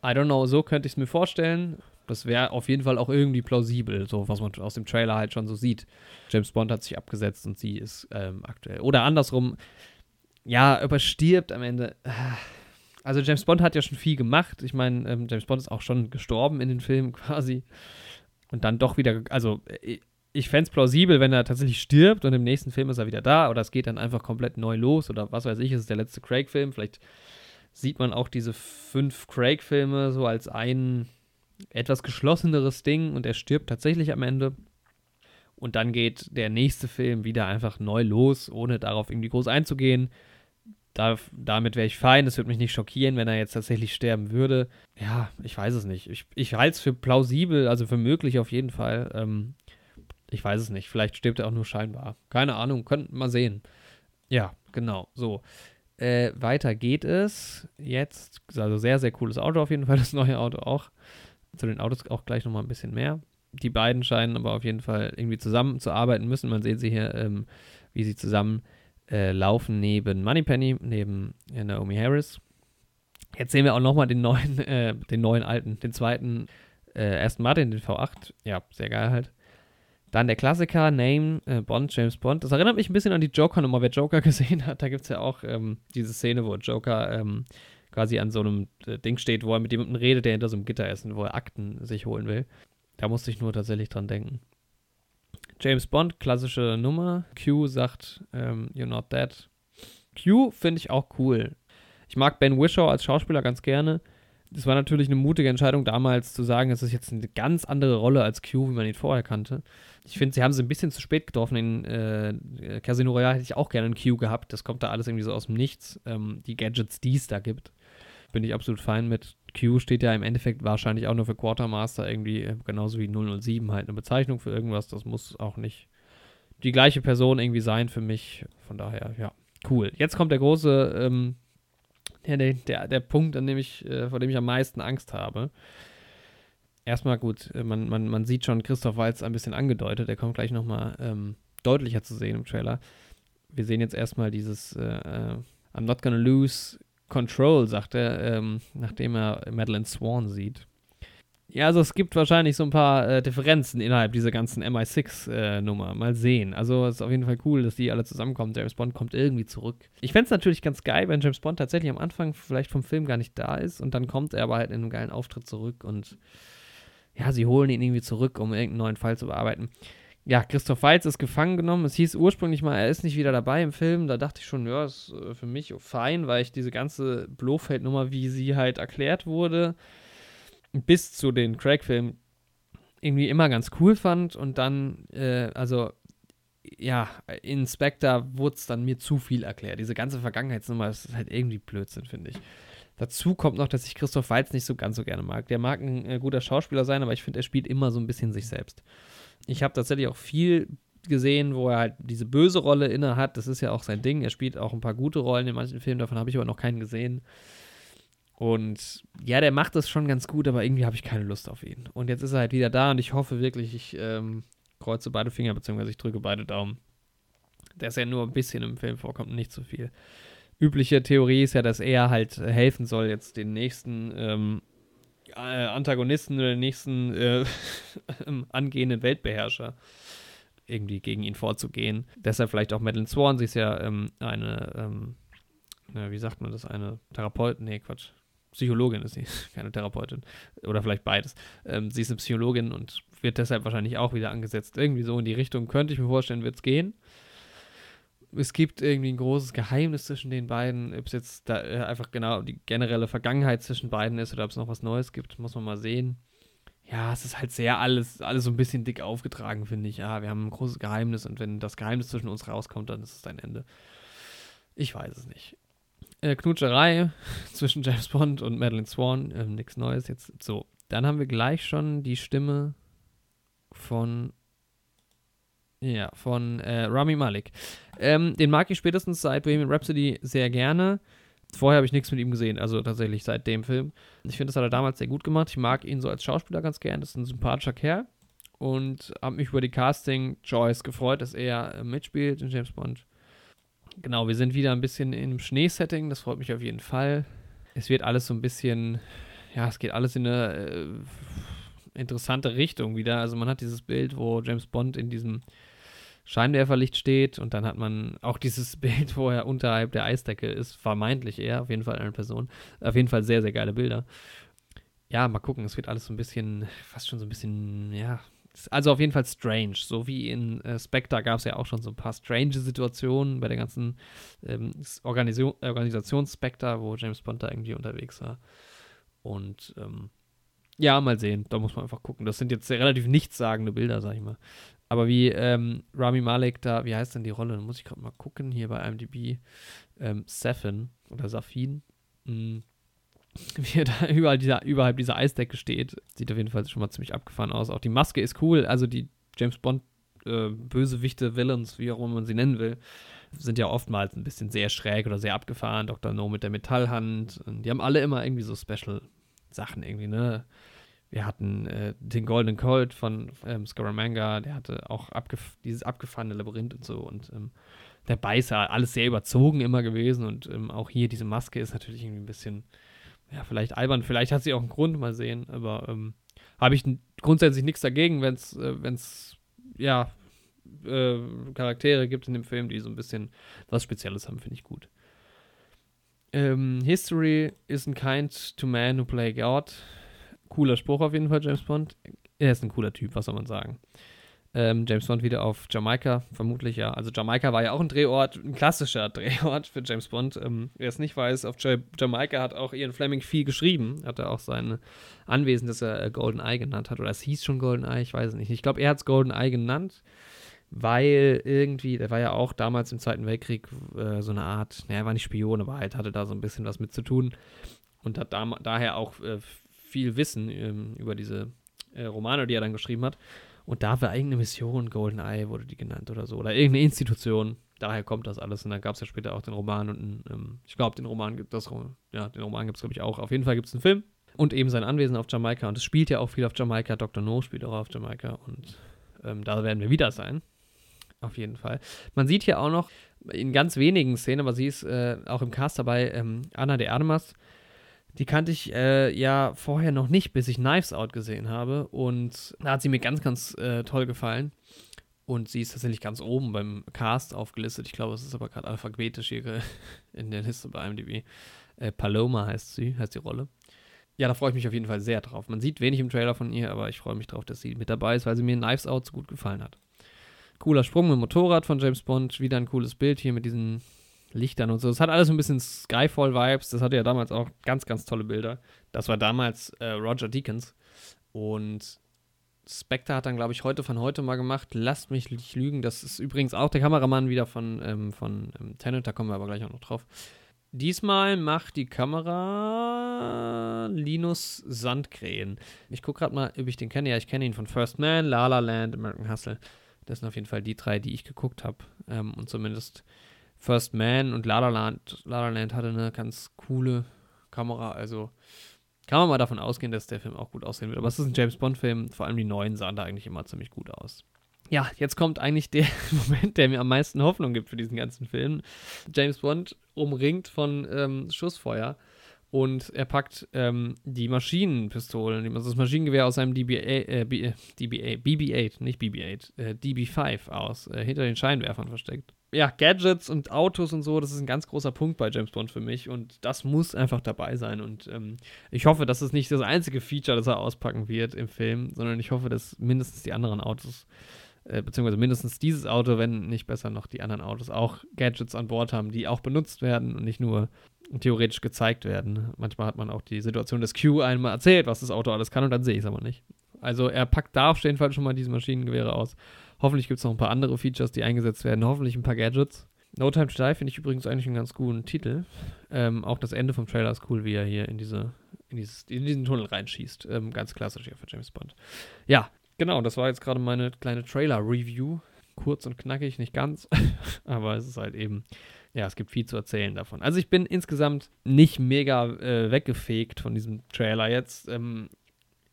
I don't know, so könnte ich es mir vorstellen. Das wäre auf jeden Fall auch irgendwie plausibel, so was man aus dem Trailer halt schon so sieht. James Bond hat sich abgesetzt und sie ist ähm, aktuell. Oder andersrum, ja, ob er stirbt am Ende. Also James Bond hat ja schon viel gemacht. Ich meine, ähm, James Bond ist auch schon gestorben in den Filmen <laughs> quasi. und dann doch wieder, also ich, ich fände es plausibel, wenn er tatsächlich stirbt und im nächsten Film ist er wieder da oder es geht dann einfach komplett neu los oder was weiß ich, es ist der letzte Craig-Film. Vielleicht sieht man auch diese fünf Craig-Filme so als ein etwas geschlosseneres Ding und er stirbt tatsächlich am Ende. Und dann geht der nächste Film wieder einfach neu los, ohne darauf irgendwie groß einzugehen. Da, damit wäre ich fein. Es würde mich nicht schockieren, wenn er jetzt tatsächlich sterben würde. Ja, ich weiß es nicht. Ich, ich halte es für plausibel, also für möglich auf jeden Fall. Ähm, ich weiß es nicht. Vielleicht stirbt er auch nur scheinbar. Keine Ahnung, könnten mal sehen. Ja, genau. So. Äh, weiter geht es. Jetzt, also sehr, sehr cooles Auto auf jeden Fall, das neue Auto auch. Zu den Autos auch gleich nochmal ein bisschen mehr. Die beiden scheinen aber auf jeden Fall irgendwie zusammenzuarbeiten müssen. Man sieht sie hier, ähm, wie sie zusammen äh, laufen neben Moneypenny, neben äh, Naomi Harris. Jetzt sehen wir auch nochmal den neuen, <laughs> äh, den neuen alten, den zweiten äh, Aston Martin, den V8. Ja, sehr geil halt. Dann der Klassiker, Name, äh, Bond, James Bond. Das erinnert mich ein bisschen an die Joker-Nummer. Wer Joker <laughs> gesehen hat, da gibt es ja auch ähm, diese Szene, wo Joker ähm, quasi an so einem äh, Ding steht, wo er mit jemandem redet, der hinter so einem Gitter ist und wo er Akten sich holen will. Da musste ich nur tatsächlich dran denken. James Bond, klassische Nummer. Q sagt, ähm, You're not dead. Q finde ich auch cool. Ich mag Ben Wishaw als Schauspieler ganz gerne. Es war natürlich eine mutige Entscheidung damals zu sagen, es ist jetzt eine ganz andere Rolle als Q, wie man ihn vorher kannte. Ich finde, sie haben sie ein bisschen zu spät getroffen. In äh, Casino Royale hätte ich auch gerne einen Q gehabt. Das kommt da alles irgendwie so aus dem Nichts. Ähm, die Gadgets, die es da gibt, bin ich absolut fein mit. Q steht ja im Endeffekt wahrscheinlich auch nur für Quartermaster, irgendwie genauso wie 007 halt eine Bezeichnung für irgendwas. Das muss auch nicht die gleiche Person irgendwie sein für mich. Von daher, ja, cool. Jetzt kommt der große ähm, der, der, der Punkt, an dem ich, äh, vor dem ich am meisten Angst habe. Erstmal gut, äh, man, man, man sieht schon Christoph Walz ein bisschen angedeutet, der kommt gleich nochmal ähm, deutlicher zu sehen im Trailer. Wir sehen jetzt erstmal dieses äh, äh, I'm not gonna lose control, sagt er, ähm, nachdem er Madeline Swan sieht. Ja, also es gibt wahrscheinlich so ein paar äh, Differenzen innerhalb dieser ganzen MI6-Nummer. Äh, Mal sehen. Also es ist auf jeden Fall cool, dass die alle zusammenkommen. James Bond kommt irgendwie zurück. Ich fände es natürlich ganz geil, wenn James Bond tatsächlich am Anfang vielleicht vom Film gar nicht da ist und dann kommt er aber halt in einem geilen Auftritt zurück und ja, sie holen ihn irgendwie zurück, um irgendeinen neuen Fall zu bearbeiten. Ja, Christoph Waltz ist gefangen genommen. Es hieß ursprünglich mal, er ist nicht wieder dabei im Film. Da dachte ich schon, ja, ist äh, für mich fein, weil ich diese ganze Blofeld-Nummer, wie sie halt erklärt wurde, bis zu den Craig-Filmen irgendwie immer ganz cool fand und dann, äh, also ja, in Spectre wurde es dann mir zu viel erklärt. Diese ganze Vergangenheitsnummer ist halt irgendwie Blödsinn, finde ich. Dazu kommt noch, dass ich Christoph Waltz nicht so ganz so gerne mag. Der mag ein äh, guter Schauspieler sein, aber ich finde, er spielt immer so ein bisschen sich selbst. Ich habe tatsächlich auch viel gesehen, wo er halt diese böse Rolle inne hat. Das ist ja auch sein Ding. Er spielt auch ein paar gute Rollen in manchen Filmen, davon habe ich aber noch keinen gesehen. Und ja, der macht das schon ganz gut, aber irgendwie habe ich keine Lust auf ihn. Und jetzt ist er halt wieder da und ich hoffe wirklich, ich ähm, kreuze beide Finger, beziehungsweise ich drücke beide Daumen, dass er nur ein bisschen im Film vorkommt nicht zu so viel. Übliche Theorie ist ja, dass er halt helfen soll, jetzt den nächsten ähm, äh, Antagonisten oder den nächsten äh, <laughs> angehenden Weltbeherrscher irgendwie gegen ihn vorzugehen. Deshalb vielleicht auch Madeline Swan, sie ist ja ähm, eine, ähm, wie sagt man das, eine Therapeutin, nee, Quatsch, Psychologin ist sie, <laughs> keine Therapeutin. Oder vielleicht beides. Ähm, sie ist eine Psychologin und wird deshalb wahrscheinlich auch wieder angesetzt. Irgendwie so in die Richtung könnte ich mir vorstellen, wird es gehen. Es gibt irgendwie ein großes Geheimnis zwischen den beiden. Ob es jetzt da äh, einfach genau die generelle Vergangenheit zwischen beiden ist oder ob es noch was Neues gibt, muss man mal sehen. Ja, es ist halt sehr alles, alles so ein bisschen dick aufgetragen, finde ich. Ja, wir haben ein großes Geheimnis und wenn das Geheimnis zwischen uns rauskommt, dann ist es dein Ende. Ich weiß es nicht äh, Knutscherei <laughs> zwischen James Bond und Madeline Swan. Ähm, Nichts Neues jetzt. So, dann haben wir gleich schon die Stimme von ja, von äh, Rami Malik. Ähm, den mag ich spätestens seit Bohemian Rhapsody sehr gerne. Vorher habe ich nichts mit ihm gesehen, also tatsächlich seit dem Film. Ich finde, das hat er damals sehr gut gemacht. Ich mag ihn so als Schauspieler ganz gern. Das ist ein sympathischer Kerl. Und habe mich über die Casting-Choice gefreut, dass er äh, mitspielt in James Bond. Genau, wir sind wieder ein bisschen im Schneesetting, das freut mich auf jeden Fall. Es wird alles so ein bisschen, ja, es geht alles in eine äh, interessante Richtung wieder. Also man hat dieses Bild, wo James Bond in diesem Scheinwerferlicht steht und dann hat man auch dieses <laughs> Bild, wo er unterhalb der Eisdecke ist, vermeintlich er, auf jeden Fall eine Person. Auf jeden Fall sehr, sehr geile Bilder. Ja, mal gucken, es wird alles so ein bisschen, fast schon so ein bisschen, ja, Also auf jeden Fall strange. So wie in äh, Spectre gab es ja auch schon so ein paar strange Situationen bei der ganzen ähm, Organisation, Organisation Spectre, wo James Bond da irgendwie unterwegs war. Und ähm, ja, mal sehen. Da muss man einfach gucken. Das sind jetzt relativ nichtssagende Bilder, sag ich mal. Aber wie ähm, Rami Malek da, wie heißt denn die Rolle? Muss ich gerade mal gucken, hier bei IMDb. Ähm, Safin oder Safin. Mhm. <laughs> Wie er da überall dieser, überhalb dieser Eisdecke steht. Sieht auf jeden Fall schon mal ziemlich abgefahren aus. Auch die Maske ist cool. Also die James Bond äh, Bösewichte, Villains, wie auch immer man sie nennen will, sind ja oftmals ein bisschen sehr schräg oder sehr abgefahren. Dr. No mit der Metallhand. Und die haben alle immer irgendwie so Special Sachen irgendwie, ne? Wir hatten äh, den Golden Colt von ähm, Scaramanga, der hatte auch abgef dieses abgefahrene Labyrinth und so. Und ähm, der Beißer, alles sehr überzogen immer gewesen. Und ähm, auch hier diese Maske ist natürlich irgendwie ein bisschen, ja, vielleicht albern. Vielleicht hat sie auch einen Grund, mal sehen. Aber ähm, habe ich grundsätzlich nichts dagegen, wenn es, äh, wenn's, ja, äh, Charaktere gibt in dem Film, die so ein bisschen was Spezielles haben, finde ich gut. Ähm, History isn't kind to man who play God. Cooler Spruch auf jeden Fall, James Bond. Er ist ein cooler Typ, was soll man sagen. Ähm, James Bond wieder auf Jamaika, vermutlich ja. Also Jamaika war ja auch ein Drehort, ein klassischer <laughs> Drehort für James Bond. Ähm, wer es nicht weiß, auf Jamaika hat auch Ian Fleming viel geschrieben. Hat er auch sein Anwesen, das er äh, Golden Eye genannt hat. Oder es hieß schon Golden Eye, ich weiß es nicht. Ich glaube, er hat es Golden Eye genannt weil irgendwie, der war ja auch damals im Zweiten Weltkrieg äh, so eine Art, naja, er war nicht Spion, aber halt hatte da so ein bisschen was mit zu tun und hat da, daher auch äh, viel Wissen ähm, über diese äh, Romane, die er dann geschrieben hat. Und da war irgendeine Mission, GoldenEye wurde die genannt oder so, oder irgendeine Institution. Daher kommt das alles. Und dann gab es ja später auch den Roman und ähm, ich glaube, den Roman gibt das, ja, den Roman gibt es, glaube ich, auch. Auf jeden Fall gibt es einen Film und eben sein Anwesen auf Jamaika. Und es spielt ja auch viel auf Jamaika. Dr. No spielt auch auf Jamaika und ähm, da werden wir wieder sein. Auf jeden Fall. Man sieht hier auch noch in ganz wenigen Szenen, aber sie ist äh, auch im Cast dabei, ähm, Anna de Armas. Die kannte ich äh, ja vorher noch nicht, bis ich Knives Out gesehen habe. Und da hat sie mir ganz, ganz äh, toll gefallen. Und sie ist tatsächlich ganz oben beim Cast aufgelistet. Ich glaube, es ist aber gerade alphabetisch hier <laughs> in der Liste bei IMDb. Äh, Paloma heißt sie, heißt die Rolle. Ja, da freue ich mich auf jeden Fall sehr drauf. Man sieht wenig im Trailer von ihr, aber ich freue mich drauf, dass sie mit dabei ist, weil sie mir Knives Out so gut gefallen hat. Cooler Sprung mit dem Motorrad von James Bond. Wieder ein cooles Bild hier mit diesen Lichtern und so. Es hat alles so ein bisschen Skyfall-Vibes. Das hatte ja damals auch ganz, ganz tolle Bilder. Das war damals äh, Roger Deakins. Und Spectre hat dann, glaube ich, heute von heute mal gemacht. Lasst mich nicht lügen. Das ist übrigens auch der Kameramann wieder von, ähm, von ähm, Tenet. Da kommen wir aber gleich auch noch drauf. Diesmal macht die Kamera Linus Sandgren. Ich gucke gerade mal, ob ich den kenne. Ja, ich kenne ihn von First Man, La La Land, American Hustle. Das sind auf jeden Fall die drei, die ich geguckt habe. Ähm, und zumindest First Man und La La Land, La La Land hatte eine ganz coole Kamera. Also kann man mal davon ausgehen, dass der Film auch gut aussehen wird. Aber es ist ein James Bond-Film. Vor allem die neuen sahen da eigentlich immer ziemlich gut aus. Ja, jetzt kommt eigentlich der <laughs> Moment, der mir am meisten Hoffnung gibt für diesen ganzen Film. James Bond umringt von ähm, Schussfeuer und er packt ähm, die Maschinenpistolen, also das Maschinengewehr aus seinem DBA, äh, äh, DBA, BB-8, nicht BB-8, äh, DB-5 aus, äh, hinter den Scheinwerfern versteckt. Ja, Gadgets und Autos und so, das ist ein ganz großer Punkt bei James Bond für mich und das muss einfach dabei sein und ähm, ich hoffe, dass es nicht das einzige Feature, das er auspacken wird im Film, sondern ich hoffe, dass mindestens die anderen Autos äh, beziehungsweise mindestens dieses Auto, wenn nicht besser noch die anderen Autos, auch Gadgets an Bord haben, die auch benutzt werden und nicht nur theoretisch gezeigt werden. Manchmal hat man auch die Situation des Q einmal erzählt, was das Auto alles kann und dann sehe ich es aber nicht. Also er packt da auf jeden Fall schon mal diese Maschinengewehre aus. Hoffentlich gibt es noch ein paar andere Features, die eingesetzt werden. Hoffentlich ein paar Gadgets. No Time to Die finde ich übrigens eigentlich einen ganz guten Titel. Ähm, auch das Ende vom Trailer ist cool, wie er hier in, diese, in, dieses, in diesen Tunnel reinschießt. Ähm, ganz klassisch hier für James Bond. Ja, genau, das war jetzt gerade meine kleine Trailer-Review. Kurz und knackig, nicht ganz, <laughs> aber es ist halt eben ja, es gibt viel zu erzählen davon. Also ich bin insgesamt nicht mega äh, weggefegt von diesem Trailer jetzt. Ähm,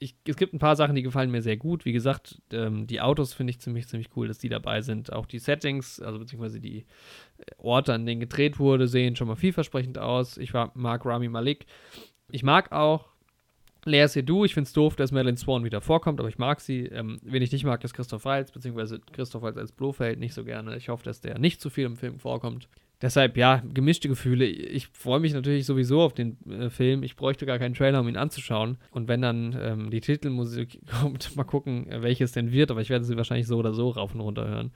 ich, es gibt ein paar Sachen, die gefallen mir sehr gut. Wie gesagt, ähm, die Autos finde ich ziemlich, ziemlich cool, dass die dabei sind. Auch die Settings, also beziehungsweise die äh, Orte, an denen gedreht wurde, sehen schon mal vielversprechend aus. Ich mag Rami Malik. Ich mag auch Lea Seydoux. Ich finde es doof, dass Madeline Swan wieder vorkommt, aber ich mag sie. Ähm, wen ich nicht mag, ist Christoph Waltz, beziehungsweise Christoph Waltz als Blofeld nicht so gerne. Ich hoffe, dass der nicht zu viel im Film vorkommt. Deshalb, ja, gemischte Gefühle. Ich freue mich natürlich sowieso auf den äh, Film. Ich bräuchte gar keinen Trailer, um ihn anzuschauen. Und wenn dann ähm, die Titelmusik <laughs> kommt, mal gucken, äh, welches denn wird. Aber ich werde sie wahrscheinlich so oder so rauf und runter hören.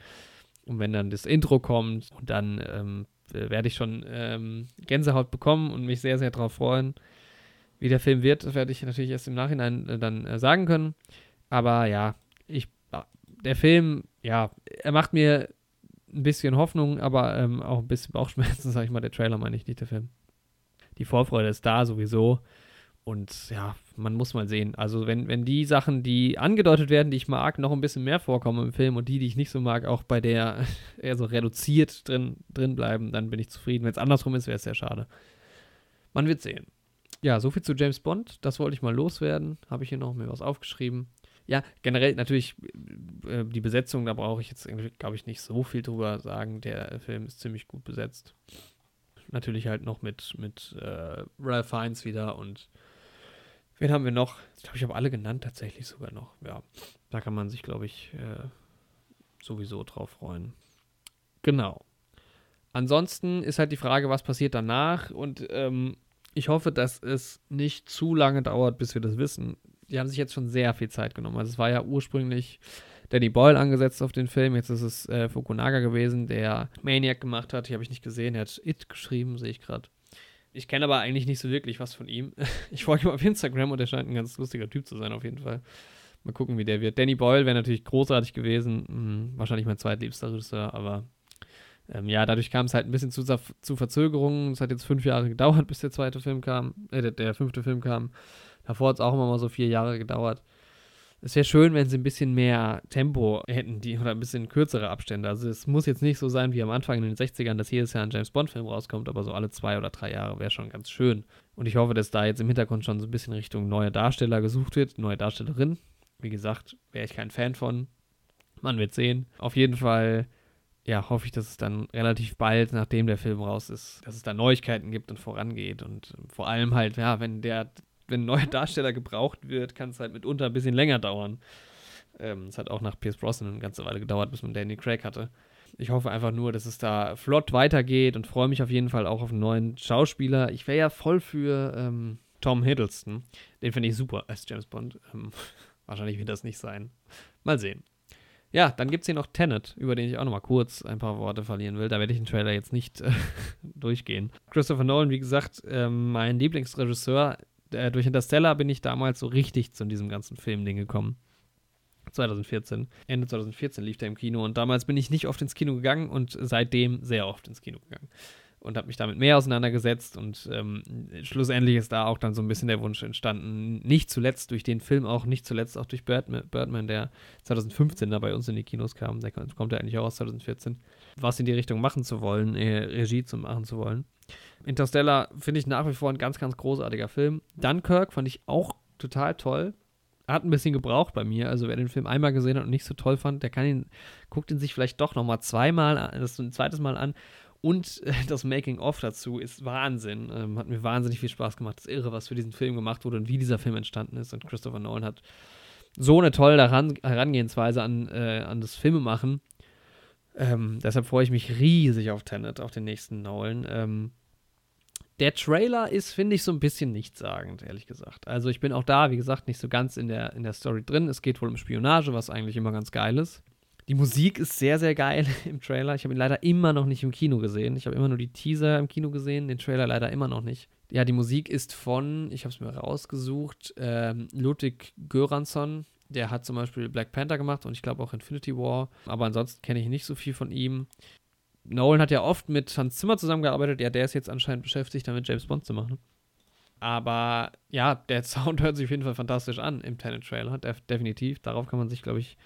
Und wenn dann das Intro kommt, und dann ähm, werde ich schon ähm, Gänsehaut bekommen und mich sehr, sehr darauf freuen. Wie der Film wird, das werde ich natürlich erst im Nachhinein äh, dann äh, sagen können. Aber ja, ich, der Film, ja, er macht mir ein bisschen Hoffnung, aber ähm, auch ein bisschen Bauchschmerzen, <laughs> sag ich mal. Der Trailer meine ich nicht, der Film. Die Vorfreude ist da sowieso. Und ja, man muss mal sehen. Also, wenn, wenn die Sachen, die angedeutet werden, die ich mag, noch ein bisschen mehr vorkommen im Film und die, die ich nicht so mag, auch bei der <laughs> eher so reduziert drin, drin bleiben, dann bin ich zufrieden. Wenn es andersrum ist, wäre es sehr schade. Man wird sehen. Ja, soviel zu James Bond. Das wollte ich mal loswerden. Habe ich hier noch mir was aufgeschrieben. Ja, generell natürlich äh, die Besetzung, da brauche ich jetzt, glaube ich, nicht so viel drüber sagen. Der Film ist ziemlich gut besetzt. Natürlich halt noch mit, mit äh, Ralph Fiennes wieder und wen haben wir noch? Ich glaube, ich habe alle genannt tatsächlich sogar noch. Ja, da kann man sich, glaube ich, äh, sowieso drauf freuen. Genau. Ansonsten ist halt die Frage, was passiert danach und ähm, ich hoffe, dass es nicht zu lange dauert, bis wir das wissen die haben sich jetzt schon sehr viel Zeit genommen. Also es war ja ursprünglich Danny Boyle angesetzt auf den Film. Jetzt ist es äh, Fukunaga gewesen, der Maniac gemacht hat. Die habe ich nicht gesehen. Er hat It geschrieben, sehe ich gerade. Ich kenne aber eigentlich nicht so wirklich was von ihm. <laughs> Ich folge ihm auf Instagram und er scheint ein ganz lustiger Typ zu sein, auf jeden Fall. Mal gucken, wie der wird. Danny Boyle wäre natürlich großartig gewesen. Hm, wahrscheinlich mein zweitliebster Regisseur, aber ähm, ja, dadurch kam es halt ein bisschen zu, zu Verzögerungen. Es hat jetzt fünf Jahre <laughs> gedauert, bis der zweite Film kam, äh, der, der fünfte Film kam. Davor hat es auch immer mal so vier Jahre gedauert. Es wäre schön, wenn sie ein bisschen mehr Tempo hätten, die, oder ein bisschen kürzere Abstände. Also es muss jetzt nicht so sein wie am Anfang in den 60ern, dass jedes Jahr ein James Bond-Film rauskommt, aber so alle zwei oder drei Jahre wäre schon ganz schön. Und ich hoffe, dass da jetzt im Hintergrund schon so ein bisschen Richtung neue Darsteller gesucht wird, neue Darstellerin. Wie gesagt, wäre ich kein Fan von. Man wird sehen. Auf jeden Fall ja, hoffe ich, dass es dann relativ bald, nachdem der Film raus ist, dass es da Neuigkeiten gibt und vorangeht. Und vor allem halt, ja, wenn der wenn ein neuer <laughs> Darsteller gebraucht wird, kann es halt mitunter ein bisschen länger dauern. Ähm, es hat auch nach Pierce Brosnan eine ganze Weile gedauert, bis man Danny Craig hatte. Ich hoffe einfach nur, dass es da flott weitergeht und freue mich auf jeden Fall auch auf einen neuen Schauspieler. Ich wäre ja voll für ähm, Tom Hiddleston. Den finde ich super als James Bond. Ähm, <laughs> wahrscheinlich wird das nicht sein. Mal sehen. Ja, dann gibt es hier noch Tenet, über den ich auch noch mal kurz ein paar Worte verlieren will. Da werde ich den Trailer jetzt nicht äh, <laughs> durchgehen. Christopher Nolan, wie gesagt, äh, mein Lieblingsregisseur äh, durch Interstellar bin ich damals so richtig zu diesem ganzen Filmding gekommen. 2014. Ende 2014 lief der im Kino und damals bin ich nicht oft ins Kino gegangen und seitdem sehr oft ins Kino gegangen. Und habe mich damit mehr auseinandergesetzt und ähm, schlussendlich ist da auch dann so ein bisschen der Wunsch entstanden, nicht zuletzt durch den Film auch, nicht zuletzt auch durch Birdman, Birdman der 2015 da bei uns in die Kinos kam, der kommt ja eigentlich auch aus 2014, was in die Richtung machen zu wollen, äh, Regie zu machen zu wollen. Interstellar finde ich nach wie vor ein ganz, ganz großartiger Film. Dunkirk fand ich auch total toll. Hat ein bisschen gebraucht bei mir. Also wer den Film einmal gesehen hat und nicht so toll fand, der kann ihn, guckt ihn sich vielleicht doch nochmal zweimal, das ein zweites Mal an. Und äh, das Making-of dazu ist Wahnsinn. Ähm, hat mir wahnsinnig viel Spaß gemacht. Das ist irre, was für diesen Film gemacht wurde und wie dieser Film entstanden ist. Und Christopher Nolan hat so eine tolle Herangehensweise an, äh, an das Filmemachen. Ähm, deshalb freue ich mich riesig auf Tenet, auf den nächsten Nolan. Ähm, der Trailer ist, finde ich, so ein bisschen nichtssagend, ehrlich gesagt. Also ich bin auch da, wie gesagt, nicht so ganz in der, in der Story drin. Es geht wohl um Spionage, was eigentlich immer ganz geil ist. Die Musik ist sehr, sehr geil <laughs> im Trailer. Ich habe ihn leider immer noch nicht im Kino gesehen. Ich habe immer nur die Teaser im Kino gesehen, den Trailer leider immer noch nicht. Ja, die Musik ist von, ich habe es mir rausgesucht, ähm, Ludwig Göransson. Der hat zum Beispiel Black Panther gemacht und ich glaube auch Infinity War. Aber ansonsten kenne ich nicht so viel von ihm. Nolan hat ja oft mit Hans Zimmer zusammengearbeitet. Ja, der ist jetzt anscheinend beschäftigt, damit James Bond zu machen. Aber ja, der <laughs> Sound hört sich auf jeden Fall fantastisch an im Tenet-Trailer. Def definitiv. Darauf kann man sich, glaube ich,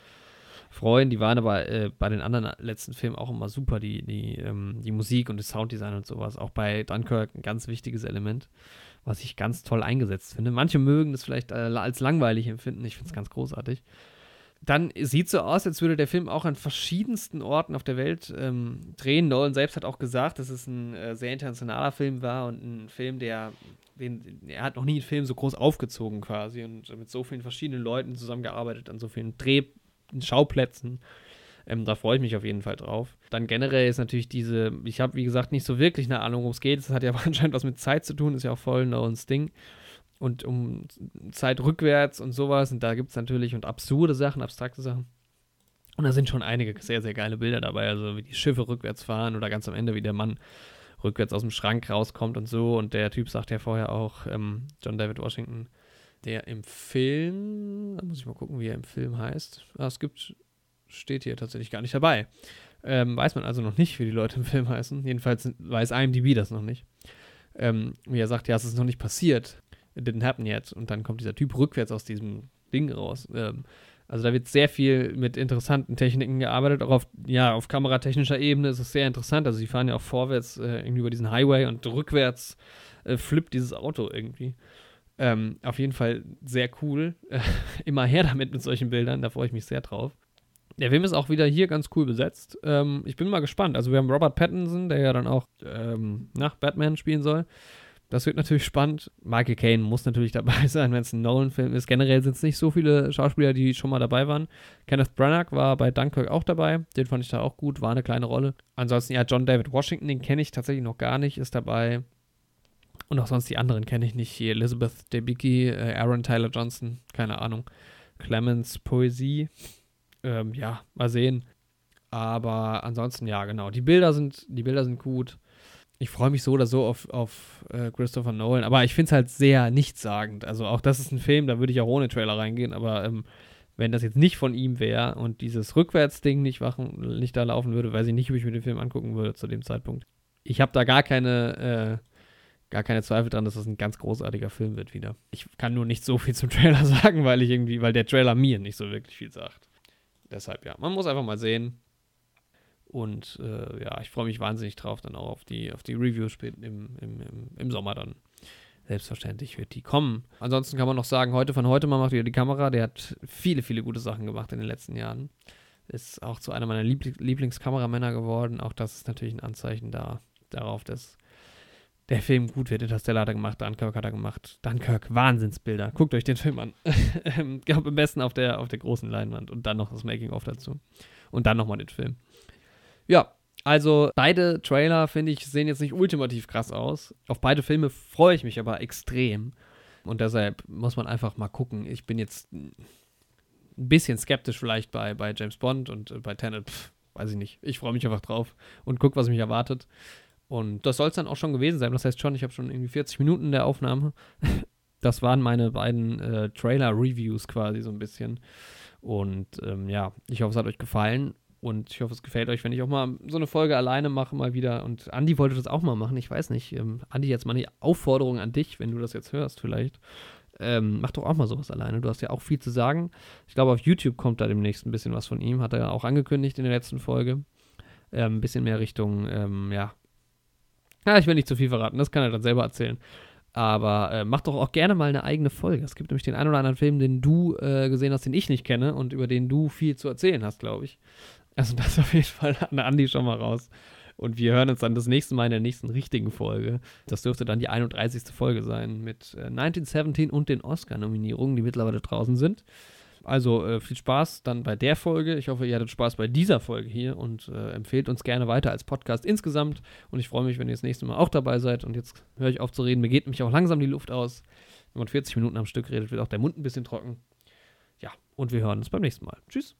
freuen. Die waren aber äh, bei den anderen letzten Filmen auch immer super, die, die, ähm, die Musik und das Sounddesign und sowas. Auch bei Dunkirk ein ganz wichtiges Element, was ich ganz toll eingesetzt finde. Manche mögen das vielleicht äh, als langweilig empfinden. Ich finde es ganz großartig dann sieht so aus, als würde der Film auch an verschiedensten Orten auf der Welt ähm, drehen. Nolan selbst hat auch gesagt, dass es ein äh, sehr internationaler Film war und ein Film, der, den, er hat noch nie einen Film so groß aufgezogen quasi und mit so vielen verschiedenen Leuten zusammengearbeitet, an so vielen Dreh Schauplätzen. Ähm, da freue ich mich auf jeden Fall drauf. Dann generell ist natürlich diese, ich habe wie gesagt nicht so wirklich eine Ahnung, worum es geht. Es hat ja <laughs> anscheinend was mit Zeit zu tun, ist ja auch voll Nolans Ding. Und um Zeit rückwärts und sowas. Und da gibt es natürlich und absurde Sachen, abstrakte Sachen. Und da sind schon einige sehr, sehr geile Bilder dabei. Also wie die Schiffe rückwärts fahren oder ganz am Ende, wie der Mann rückwärts aus dem Schrank rauskommt und so. Und der Typ sagt ja vorher auch, ähm, John David Washington, der im Film, da muss ich mal gucken, wie er im Film heißt. Ah, es gibt, steht hier tatsächlich gar nicht dabei. Ähm, weiß man also noch nicht, wie die Leute im Film heißen. Jedenfalls weiß IMDb das noch nicht. Ähm, wie er sagt, ja, es ist noch nicht passiert. It didn't happen yet. Und dann kommt dieser Typ rückwärts aus diesem Ding raus. Ähm, also da wird sehr viel mit interessanten Techniken gearbeitet, auch auf, ja, auf kameratechnischer Ebene ist es sehr interessant. Also sie fahren ja auch vorwärts äh, irgendwie über diesen Highway und rückwärts äh, flippt dieses Auto irgendwie. Ähm, auf jeden Fall sehr cool. <laughs> Immer her damit mit solchen Bildern, da freue ich mich sehr drauf. Der Film ist auch wieder hier ganz cool besetzt. Ähm, ich bin mal gespannt. Also wir haben Robert Pattinson, der ja dann auch ähm, nach Batman spielen soll. Das wird natürlich spannend. Michael Caine muss natürlich <laughs> dabei sein, wenn es ein Nolan-Film ist. Generell sind es nicht so viele Schauspieler, die schon mal dabei waren. Kenneth Branagh war bei Dunkirk auch dabei. Den fand ich da auch gut, war eine kleine Rolle. Ansonsten, ja, John David Washington, den kenne ich tatsächlich noch gar nicht, ist dabei. Und auch sonst die anderen kenne ich nicht. Hier Elizabeth Debicki, äh, Aaron Tyler Johnson, keine Ahnung. Clemens Poesie. Ähm, ja, mal sehen. Aber ansonsten, ja, genau. Die Bilder sind, die Bilder sind gut ich freue mich so oder so auf, auf äh, Christopher Nolan, aber ich finde es halt sehr nichtssagend. Also auch das ist ein Film, da würde ich auch ohne Trailer reingehen, aber ähm, wenn das jetzt nicht von ihm wäre und dieses Rückwärtsding nicht, nicht da laufen würde, weiß ich nicht, ob ich mir den Film angucken würde zu dem Zeitpunkt. Ich habe da gar keine, äh, gar keine Zweifel dran, dass das ein ganz großartiger Film wird wieder. Ich kann nur nicht so viel zum Trailer <laughs> sagen, weil ich irgendwie, weil der Trailer mir nicht so wirklich viel sagt. Deshalb ja, man muss einfach mal sehen. Und äh, ja, ich freue mich wahnsinnig drauf, dann auch auf die, auf die Reviews im, im, im, im Sommer dann. Selbstverständlich wird die kommen. Ansonsten kann man noch sagen, heute von heute mal macht wieder die Kamera. Der hat viele, viele gute Sachen gemacht in den letzten Jahren. Ist auch zu einer meiner Liebl Lieblingskameramänner geworden. Auch das ist natürlich ein Anzeichen da, darauf, dass der Film gut wird. Interstellar hat er gemacht, Dunkirk hat er gemacht. Dunkirk, Wahnsinnsbilder. Guckt euch den Film an. <laughs> ich ähm, glaube, am besten auf der, auf der großen Leinwand und dann noch das Making-of dazu. Und dann nochmal den Film. Ja, also beide Trailer, finde ich, sehen jetzt nicht ultimativ krass aus. Auf beide Filme freue ich mich aber extrem. Und deshalb muss man einfach mal gucken. Ich bin jetzt ein bisschen skeptisch vielleicht bei, bei James Bond und äh, bei Tenet. Pff, weiß ich nicht. Ich freue mich einfach drauf und gucke, was mich erwartet. Und das soll es dann auch schon gewesen sein. Das heißt schon, ich habe schon irgendwie 40 Minuten der Aufnahme. <laughs> Das waren meine beiden äh, Trailer-Reviews quasi so ein bisschen. Und ähm, ja, ich hoffe, es hat euch gefallen. Und ich hoffe, es gefällt euch, wenn ich auch mal so eine Folge alleine mache, mal wieder. Und Andi wollte das auch mal machen. Ich weiß nicht. Ähm, Andi, jetzt mal eine Aufforderung an dich, wenn du das jetzt hörst, vielleicht. Ähm, mach doch auch mal sowas alleine. Du hast ja auch viel zu sagen. Ich glaube, auf YouTube kommt da demnächst ein bisschen was von ihm. Hat er auch angekündigt in der letzten Folge. Ähm, ein bisschen mehr Richtung, ähm, ja. Ja, ich will nicht zu viel verraten. Das kann er dann selber erzählen. Aber äh, mach doch auch gerne mal eine eigene Folge. Es gibt nämlich den einen oder anderen Film, den du äh, gesehen hast, den ich nicht kenne und über den du viel zu erzählen hast, glaube ich. Also das auf jeden Fall an Andi schon mal raus. Und wir hören uns dann das nächste Mal in der nächsten richtigen Folge. Das dürfte dann die 31. Folge sein mit äh, 1917 und den Oscar-Nominierungen, die mittlerweile draußen sind. Also äh, viel Spaß dann bei der Folge. Ich hoffe, ihr hattet Spaß bei dieser Folge hier und äh, empfehlt uns gerne weiter als Podcast insgesamt. Und ich freue mich, wenn ihr das nächste Mal auch dabei seid. Und jetzt höre ich auf zu reden. Mir geht nämlich auch langsam die Luft aus. Wenn man 40 Minuten am Stück redet, wird auch der Mund ein bisschen trocken. Ja, und wir hören uns beim nächsten Mal. Tschüss.